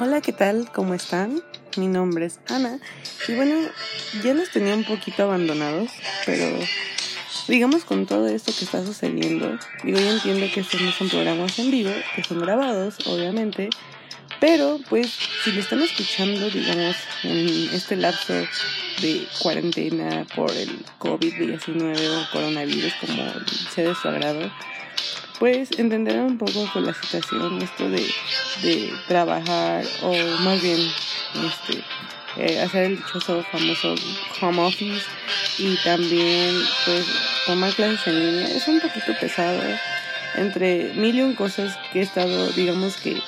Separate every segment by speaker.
Speaker 1: Hola, ¿qué tal? ¿Cómo están? Mi nombre es Ana y bueno, ya los tenía un poquito abandonados, pero digamos con todo esto que está sucediendo, digo, yo entiendo que estos no son programas en vivo, que son grabados, obviamente, pero pues si lo están escuchando, digamos, en este lapso de cuarentena por el COVID-19 o coronavirus, como sea de su agrado, pues entenderán un poco con la situación esto de, de trabajar o más bien este eh, hacer el dichoso famoso home office y también pues tomar clases en línea. Es un poquito pesado entre mil y un cosas que he estado digamos que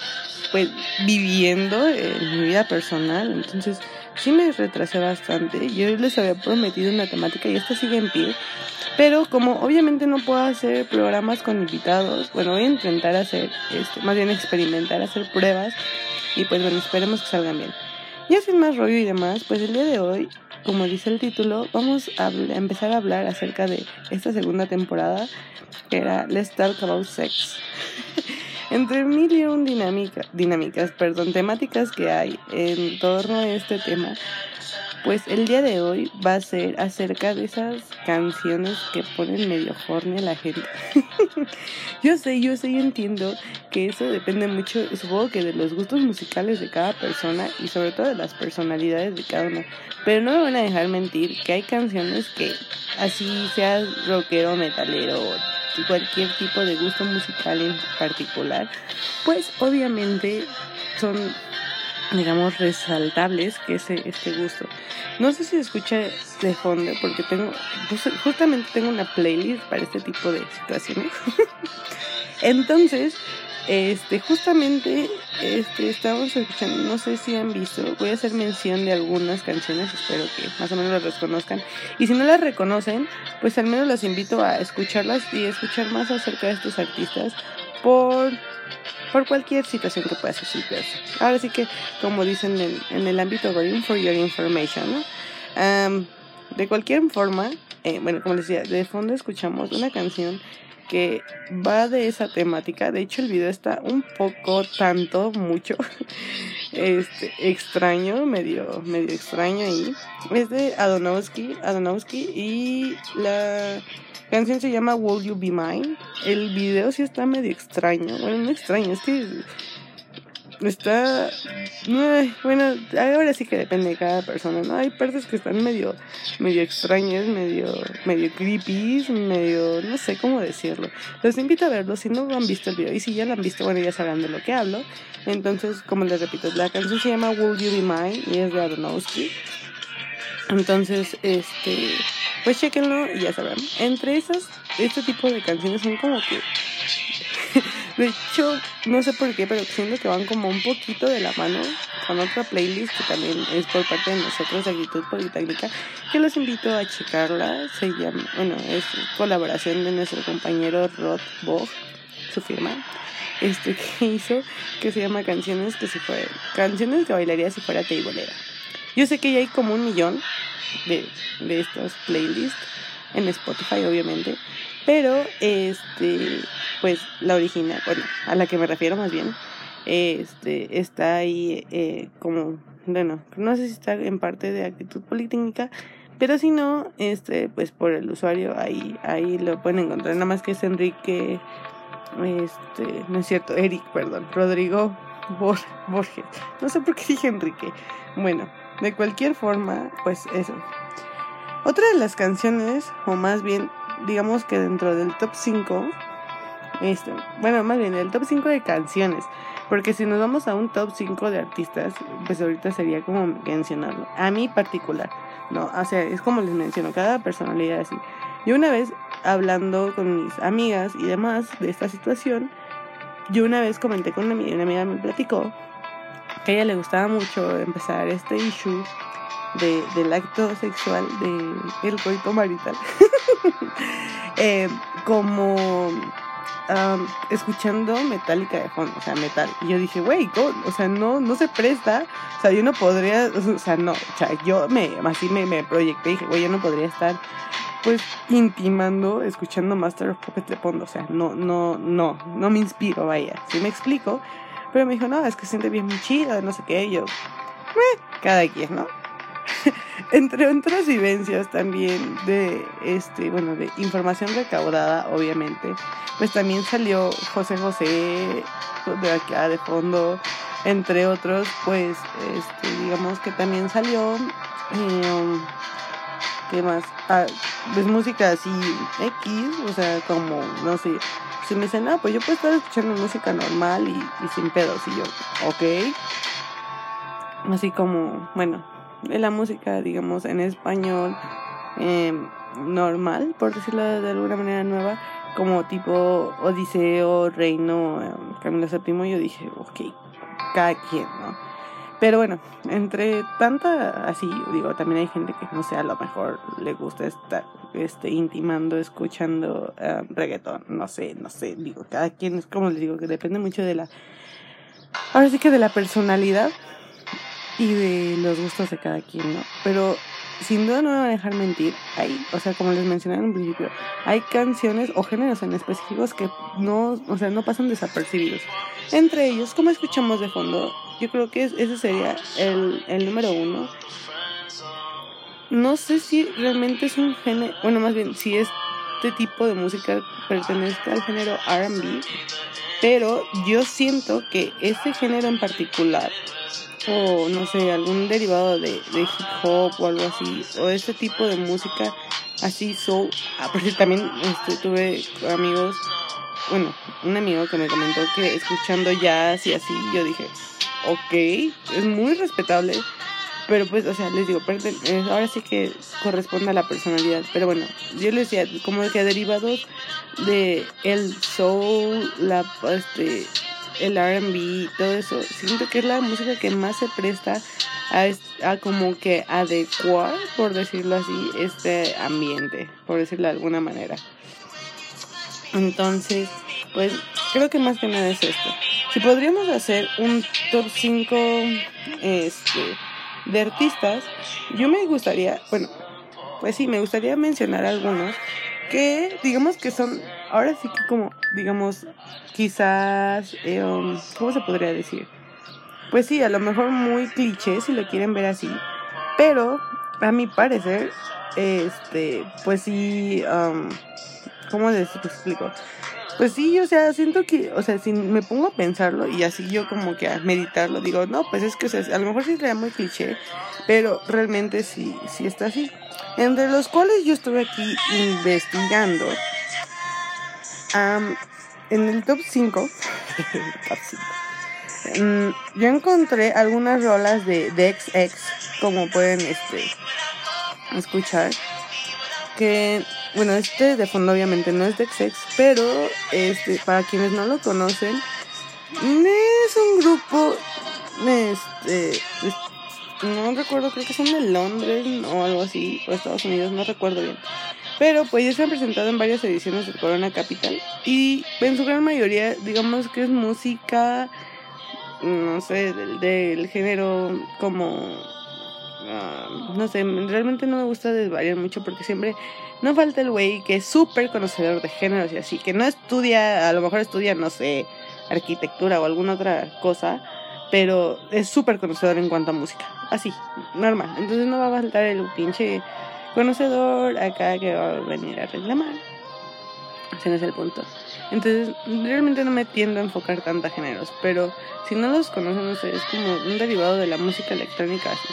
Speaker 1: pues viviendo en mi vida personal. Entonces sí me retrasé bastante. Yo les había prometido una temática y esta sigue en pie pero como obviamente no puedo hacer programas con invitados, bueno, voy a intentar hacer, este, más bien experimentar, hacer pruebas y pues bueno, esperemos que salgan bien. Ya sin más rollo y demás, pues el día de hoy, como dice el título, vamos a empezar a hablar acerca de esta segunda temporada que era Let's Talk About Sex. Entre mil y un dinámica, dinámicas, perdón, temáticas que hay en torno a este tema, pues el día de hoy va a ser acerca de esas canciones que ponen medio horny a la gente. yo sé, yo sé, yo entiendo que eso depende mucho, supongo que de los gustos musicales de cada persona y sobre todo de las personalidades de cada uno. Pero no me van a dejar mentir que hay canciones que así sea rockero, metalero cualquier tipo de gusto musical en particular, pues obviamente son digamos, resaltables que ese este gusto. No sé si escucha de fondo porque tengo, pues, justamente tengo una playlist para este tipo de situaciones. Entonces, este, justamente, este, estamos escuchando, no sé si han visto, voy a hacer mención de algunas canciones, espero que más o menos las reconozcan. Y si no las reconocen, pues al menos las invito a escucharlas y escuchar más acerca de estos artistas por por cualquier situación que pueda suscitarse. Ahora sí que, como dicen en, el ámbito de for your information, ¿no? de cualquier forma, eh, bueno, como les decía, de fondo escuchamos una canción que va de esa temática. De hecho, el video está un poco, tanto, mucho, este, extraño, medio, medio extraño ahí. Es de Adonowski, Adonowski y la canción se llama Will You Be Mine. El video sí está medio extraño. Bueno, no extraño, es que está bueno ahora sí que depende de cada persona no hay partes que están medio medio extrañas medio medio creepy medio no sé cómo decirlo los invito a verlo si no han visto el video y si ya lo han visto bueno ya sabrán de lo que hablo entonces como les repito la canción se llama Will You Be Mine y es de Aronofsky entonces este pues chequenlo y ya sabrán. Entre esas, este tipo de canciones son como que. De hecho, no sé por qué, pero siento que van como un poquito de la mano con otra playlist que también es por parte de nosotros de Actitud Politécnica, que los invito a checarla. Se llama, bueno, es colaboración de nuestro compañero Rod Bog, su firma este que hizo que se llama canciones que si fuera canciones que bailaría si fuera teibolera yo sé que ya hay como un millón de, de estas playlists en Spotify, obviamente. Pero, este, pues la original, bueno, a la que me refiero más bien, este, está ahí eh, como, bueno, no sé si está en parte de actitud politécnica, pero si no, este, pues por el usuario ahí, ahí lo pueden encontrar. Nada más que es Enrique, este, no es cierto, Eric, perdón, Rodrigo Borges. No sé por qué dije Enrique. Bueno, de cualquier forma, pues eso. Otra de las canciones, o más bien, digamos que dentro del top 5, este, bueno, más bien el top 5 de canciones, porque si nos vamos a un top 5 de artistas, pues ahorita sería como mencionarlo. A mí particular, no, o sea, es como les menciono, cada personalidad así. Yo una vez hablando con mis amigas y demás de esta situación, yo una vez comenté con una amiga, una amiga me platicó que a ella le gustaba mucho empezar este issue de, del acto sexual, de el coito marital, eh, como escuchando metálica de fondo, o sea, metal. Y yo dije, güey, o sea, no, no se presta, o sea, yo no podría, o sea, no, o sea, yo me, así me, me proyecté dije, güey, yo no podría estar, pues, intimando, escuchando Master of Puppets de fondo, o sea, no, no, no, no me inspiro, vaya, si me explico? Pero me dijo, no, es que siente bien muy chido, no sé qué. Yo, eh, cada quien, ¿no? Entre otras vivencias también de, este, bueno, de información recaudada, obviamente, pues también salió José José de acá de fondo, entre otros, pues, este, digamos que también salió, eh, ¿qué más? Ah, pues música así X, o sea, como, no sé, si me dicen, ah, pues yo puedo estar escuchando música normal y, y sin pedos, y yo, ok. Así como, bueno, de la música, digamos, en español eh, normal, por decirlo de alguna manera nueva, como tipo Odiseo, Reino, eh, Camilo VII, yo dije, ok, cada quien, ¿no? Pero bueno, entre tanta así, digo, también hay gente que no sé, a lo mejor le gusta estar este, intimando, escuchando uh, reggaetón, no sé, no sé, digo, cada quien es como les digo, que depende mucho de la, ahora sí que de la personalidad y de los gustos de cada quien, ¿no? Pero sin duda no me van a dejar mentir, hay, o sea, como les mencioné en un principio, hay canciones o géneros en específicos que no, o sea, no pasan desapercibidos. Entre ellos, como escuchamos de fondo, yo creo que ese sería el, el número uno. No sé si realmente es un género, bueno, más bien, si este tipo de música pertenece al género RB, pero yo siento que ese género en particular no sé, algún derivado de, hip hop o algo así, o ese tipo de música así soul. Ah, porque también este, tuve amigos, bueno, un amigo que me comentó que escuchando jazz y así, yo dije, ok, es muy respetable, pero pues, o sea, les digo, eh, ahora sí que corresponde a la personalidad, pero bueno, yo les decía, como que derivados de el soul, la, este, el RB, todo eso, siento que es la música que más se presta a, a, como que adecuar, por decirlo así, este ambiente, por decirlo de alguna manera. Entonces, pues creo que más que nada es esto. Si podríamos hacer un top 5 este, de artistas, yo me gustaría, bueno, pues sí, me gustaría mencionar algunos que digamos que son, ahora sí que como, digamos, quizás, eh, um, ¿cómo se podría decir? Pues sí, a lo mejor muy cliché si lo quieren ver así, pero a mi parecer, este, pues sí, um, ¿cómo les explico? Pues sí, o sea, siento que, o sea, si me pongo a pensarlo y así yo como que a meditarlo, digo, no, pues es que, o sea, a lo mejor sí sería muy cliché, pero realmente sí, sí está así. Entre los cuales yo estuve aquí investigando, en el top 5, mm, yo encontré algunas rolas de, de XX, como pueden este, escuchar, que bueno, este de fondo obviamente no es de XX, pero este, para quienes no lo conocen, es un grupo, este, no recuerdo, creo que son de Londres o algo así, o Estados Unidos, no recuerdo bien. Pero pues ya se han presentado en varias ediciones del Corona Capital y en su gran mayoría, digamos que es música, no sé, del, del género como Ah, no sé, realmente no me gusta desvariar mucho porque siempre no falta el güey que es súper conocedor de géneros y así, que no estudia, a lo mejor estudia, no sé, arquitectura o alguna otra cosa, pero es súper conocedor en cuanto a música, así, normal. Entonces no va a faltar el pinche conocedor acá que va a venir a reclamar. Ese no es el punto. Entonces, realmente no me tiendo a enfocar tanto a géneros, pero si no los conocen ustedes, es como un derivado de la música electrónica así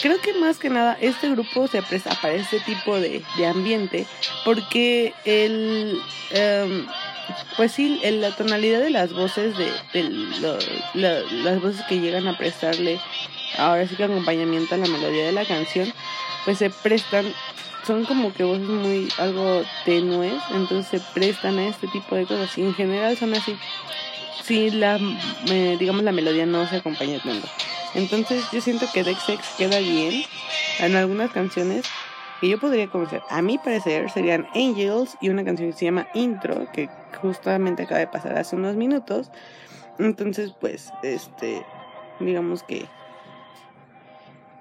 Speaker 1: creo que más que nada este grupo se presta para este tipo de, de ambiente porque el em, pues sí la tonalidad de las voces de, las voces que llegan a prestarle ahora sí que acompañamiento a la melodía de la canción pues se prestan son como que voces muy algo tenues entonces se prestan a este tipo de cosas y en general son así si la digamos la melodía no se acompaña tanto entonces yo siento que Dexex queda bien en algunas canciones que yo podría conocer. A mi parecer serían Angels y una canción que se llama Intro, que justamente acaba de pasar hace unos minutos. Entonces, pues, este, digamos que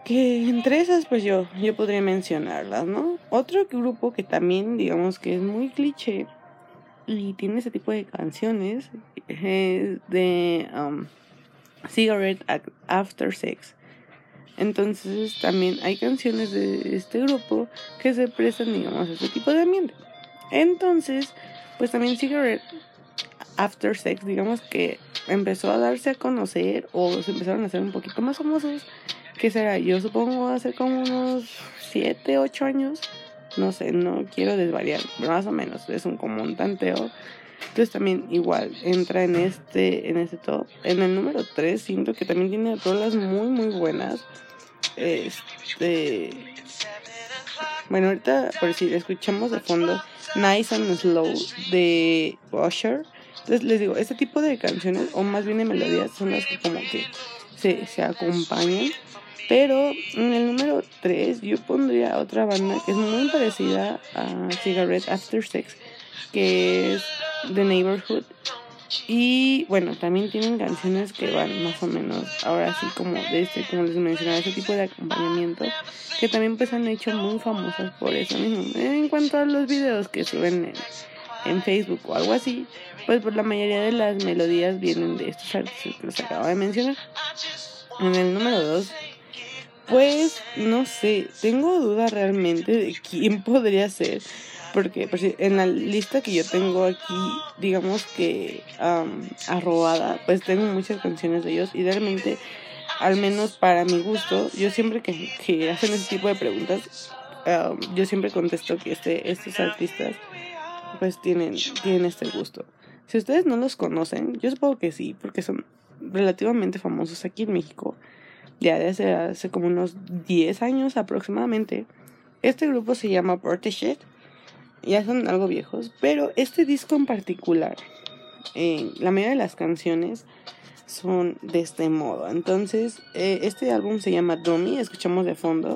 Speaker 1: que entre esas pues yo yo podría mencionarlas, ¿no? Otro grupo que también digamos que es muy cliché y tiene ese tipo de canciones es de um, Cigarette After Sex. Entonces también hay canciones de este grupo que se prestan, digamos, a este tipo de ambiente. Entonces, pues también Cigarette After Sex, digamos que empezó a darse a conocer o se empezaron a hacer un poquito más famosos. ¿Qué será? Yo supongo hace como unos 7, 8 años. No sé, no quiero desvariar, más o menos es un como un tanteo. Entonces también igual entra en este en este top. En el número 3 siento que también tiene rolas muy muy buenas. Este bueno, ahorita por si escuchamos de fondo Nice and Slow de Usher. Entonces les digo, este tipo de canciones, o más bien de melodías, son las que como que se, se acompañan. Pero en el número 3 yo pondría otra banda que es muy parecida a Cigarette After Sex, que es The Neighborhood. Y bueno, también tienen canciones que van más o menos, ahora sí como de este, como les mencionaba, ese tipo de acompañamiento, que también pues han hecho muy famosas por eso mismo. En cuanto a los videos que suben en, Facebook o algo así, pues por la mayoría de las melodías vienen de estos artistas que les acabo de mencionar. En el número 2, pues no sé, tengo duda realmente de quién podría ser porque pues, en la lista que yo tengo aquí, digamos que arrobada, pues tengo muchas canciones de ellos y realmente, al menos para mi gusto, yo siempre que, que hacen ese tipo de preguntas, yo siempre contesto que este, estos artistas pues tienen, tienen este gusto. Si ustedes no los conocen, yo supongo que sí, porque son relativamente famosos aquí en México, ya desde hace como unos 10 años aproximadamente. Este grupo se llama Portishead ya son algo viejos, pero este disco en particular, eh, la mayoría de las canciones son de este modo. Entonces, eh, este álbum se llama Dummy, escuchamos de fondo.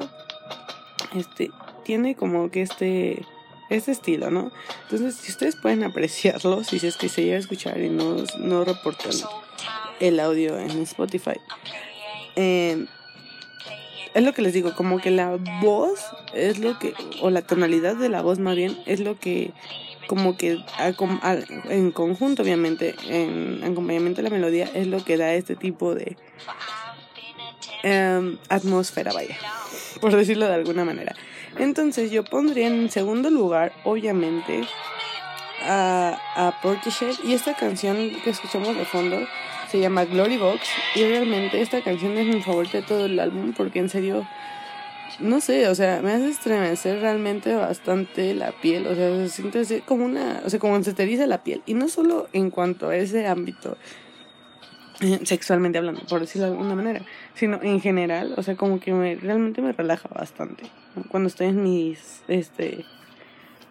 Speaker 1: Este tiene como que este este estilo, ¿no? Entonces, si ustedes pueden apreciarlo, si es que se llega a escuchar y no, no reportan el audio en Spotify, eh, es lo que les digo, como que la voz es lo que, o la tonalidad de la voz más bien, es lo que, como que en conjunto, obviamente, en acompañamiento de la melodía, es lo que da este tipo de em, atmósfera, vaya, por decirlo de alguna manera. Entonces yo pondría en segundo lugar, obviamente, a, a Portishead y esta canción que escuchamos de fondo se llama Glory Box y realmente esta canción es mi favorita de todo el álbum porque en serio no sé, o sea, me hace estremecer realmente bastante la piel, o sea, se siente así como una, o sea, como se te la piel y no solo en cuanto a ese ámbito eh, sexualmente hablando, por decirlo de alguna manera, sino en general, o sea, como que me, realmente me relaja bastante cuando estoy en mis, este,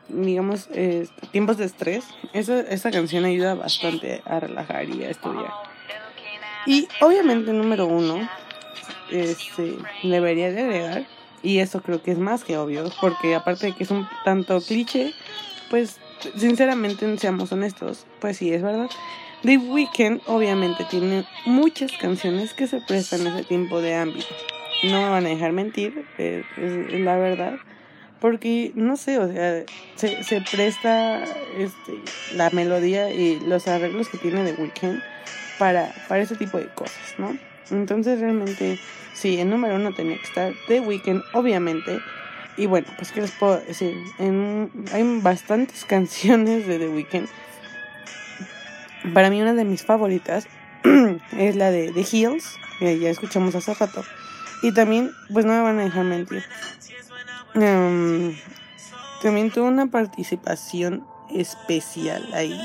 Speaker 1: digamos, este, tiempos de estrés, esa, esa canción ayuda bastante a relajar y a estudiar. Y obviamente número uno, este, debería de agregar, y eso creo que es más que obvio, porque aparte de que es un tanto cliché, pues sinceramente seamos honestos, pues sí es verdad. The Weeknd obviamente tiene muchas canciones que se prestan a ese tiempo de ámbito. No me van a dejar mentir, es, la verdad. Porque, no sé, o sea, se, se presta este, la melodía y los arreglos que tiene The Weeknd para, para ese tipo de cosas, ¿no? Entonces realmente, sí, el número uno tenía que estar The Weeknd, obviamente. Y bueno, pues qué les puedo decir, en, hay bastantes canciones de The Weeknd. Para mí una de mis favoritas es la de The Hills, ya escuchamos hace rato. Y también, pues no me van a dejar mentir. Em, también tuvo una participación especial ahí.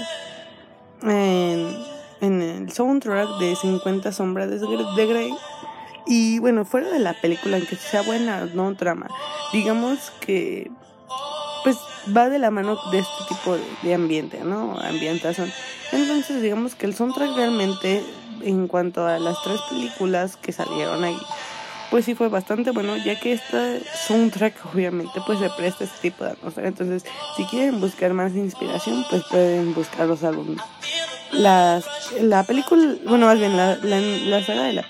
Speaker 1: En, en el soundtrack de 50 sombras de Grey. Y bueno, fuera de la película, en que sea buena no trama, digamos que pues va de la mano de este tipo de, ambiente, ¿no? Ambientación. Entonces, digamos que el soundtrack realmente, en cuanto a las tres películas que salieron ahí, pues sí fue bastante bueno, ya que este soundtrack obviamente pues se presta este tipo de atmósfera. Entonces, si quieren buscar más inspiración, pues pueden buscar los álbumes las, la película, bueno, más bien la, la, saga de, la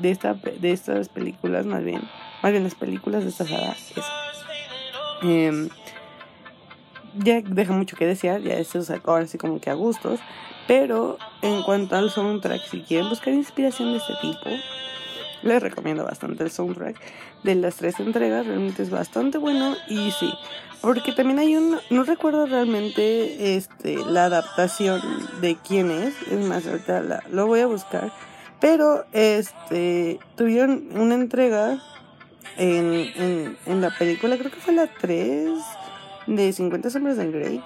Speaker 1: de, esta, de estas películas, más bien, más bien las películas de esta saga, es, eh, ya deja mucho que desear, ya se sacó ahora así como que a gustos, Pero en cuanto al soundtrack, si quieren buscar inspiración de este tipo, les recomiendo bastante el soundtrack de las tres entregas. Realmente es bastante bueno y sí. Porque también hay un... No recuerdo realmente este, la adaptación de quién es. Es más, ahorita lo voy a buscar. Pero este tuvieron una entrega en, en, en la película, creo que fue la 3 de 50 sombras de Grey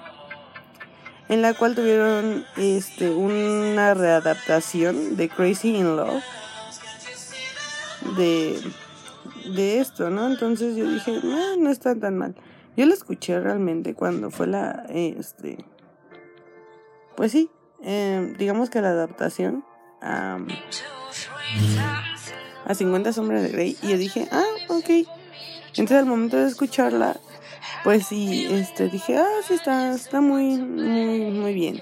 Speaker 1: en la cual tuvieron este una readaptación de Crazy in Love de, de esto, ¿no? Entonces yo dije, no, no está tan mal. Yo lo escuché realmente cuando fue la, este, pues sí, eh, digamos que la adaptación a, a 50 sombras de Grey y yo dije, ah, ok. Entonces al momento de escucharla, pues sí, este, dije, ah, sí está, está muy, muy, muy bien.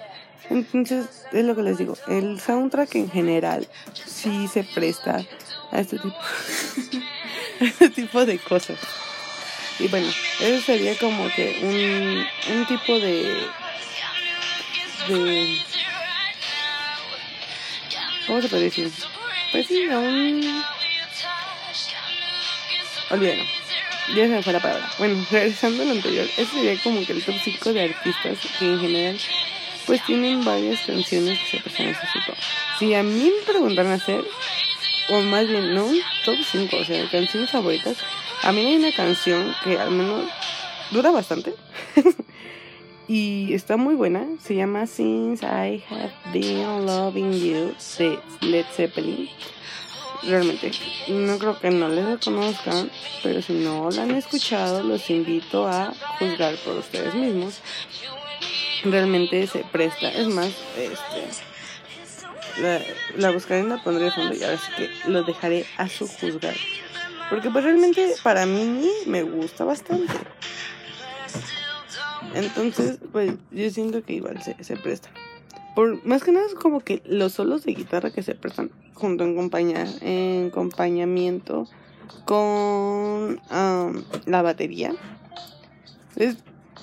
Speaker 1: Entonces, es lo que les digo, el soundtrack en general sí se presta a este tipo, este tipo de cosas. Y bueno, eso sería como que un, un tipo de, de... ¿Cómo se puede decir? Pues sí, un... Olvídalo. Ya se me fue la palabra. Bueno, regresando a lo anterior, ese sería como que el top 5 de artistas que en general pues tienen varias canciones que se pasan a ese tipo. Si a mí me preguntaran hacer, o más bien, no un top 5, o sea, canciones favoritas, a mí hay una canción que al menos dura bastante. y está muy buena. Se llama Since I Have Been Loving You de Led Zeppelin. Realmente, no creo que no les conozcan, pero si no la han escuchado, los invito a juzgar por ustedes mismos realmente se presta. Es más, este la, la buscaré y la pondré de fondo y ahora sí que lo dejaré a su juzgar. Porque pues realmente para mí me gusta bastante. Entonces, pues yo siento que igual se, se presta. Por, más que nada es como que los solos de guitarra que se prestan junto en, compañía, en acompañamiento con la batería. Es,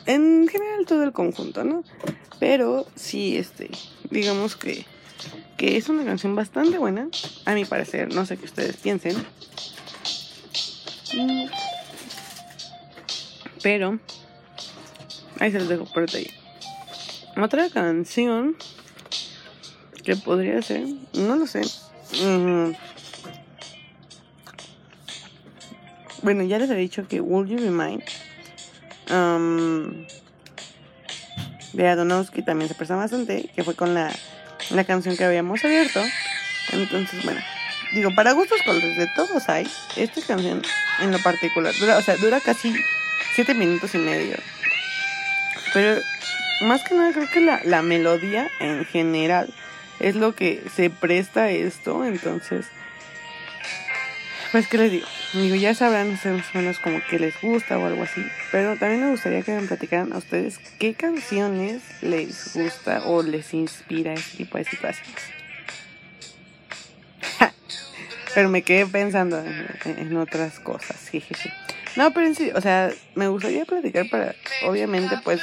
Speaker 1: en general todo el conjunto, ¿no? Pero sí, este, digamos que, que es una canción bastante buena, a mi parecer, no sé qué ustedes piensen. Mm. Pero, ahí se los dejo por ahí. Otra canción que podría ser, no lo sé. Bueno, ya les he dicho que Will You Be Mine de Adonowski también se presta bastante, que fue con la, la canción que habíamos abierto. Entonces, bueno, digo, para gustos colores de todos hay, esta canción en lo particular, dura, o sea, dura casi 7 minutos y medio. Pero más que nada creo que la, la melodía en general es lo que se presta a esto, entonces pues, ¿qué les digo? Digo, ya sabrán más o menos como que les gusta o algo así. Pero también me gustaría que me platicaran a ustedes qué canciones les gusta o les inspira ese tipo de situaciones. pero me quedé pensando en, otras cosas. No, pero en sí, o sea, me gustaría platicar para, obviamente, pues,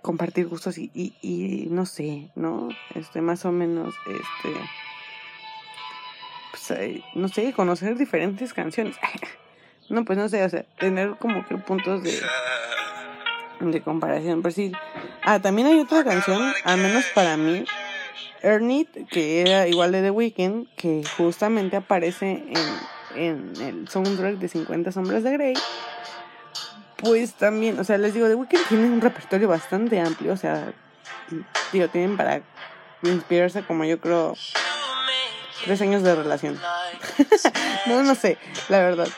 Speaker 1: compartir gustos y, y, y no sé, ¿no? Este, más o menos, este pues, no sé, conocer diferentes canciones. no, pues no sé, o sea, tener como que puntos de, de comparación. Pues sí. Ah, también hay otra canción, al menos para mí, Ernie, que era igual de The Weeknd, que justamente aparece en, en el soundtrack de 50 Sombras de Grey. Pues también, o sea, les digo, The Weeknd tiene un repertorio bastante amplio, o sea, digo, tienen para inspirarse como yo creo tres años de relación. no, no sé, la verdad.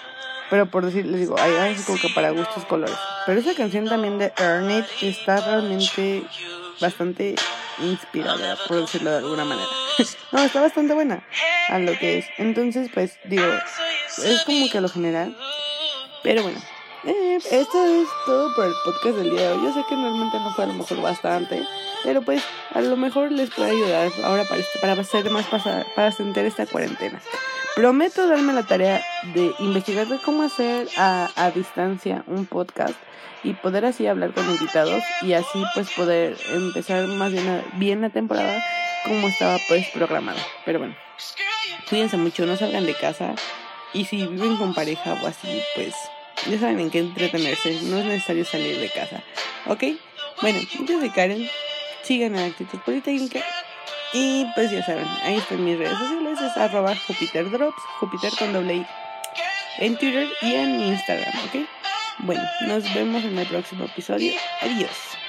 Speaker 1: Pero por decir, les digo, hay, hay como que para gustos colores. Pero esa canción también de Earn está realmente bastante inspirada, por decirlo de alguna manera. no, está bastante buena a lo que es. Entonces, pues, digo, es como que a lo general. Pero bueno, eh, esto es todo por el podcast del día de hoy. Yo sé que normalmente no fue a lo mejor bastante. Pero pues a lo mejor les puede ayudar ahora para, para hacer más para sentir esta cuarentena. Prometo darme la tarea de investigar de cómo hacer a, a distancia un podcast y poder así hablar con invitados y así pues poder empezar más bien, bien la temporada como estaba pues programado. Pero bueno, cuídense mucho, no salgan de casa y si viven con pareja o así pues ya saben en qué entretenerse, no es necesario salir de casa. ¿Ok? Bueno, yo soy Karen, sigan a Actitud Politécnica y pues ya saben, ahí están mis redes sociales, es arroba Jupiter Drops, Jupiter con doble I, en Twitter y en Instagram, ¿ok? Bueno, nos vemos en el próximo episodio. Adiós.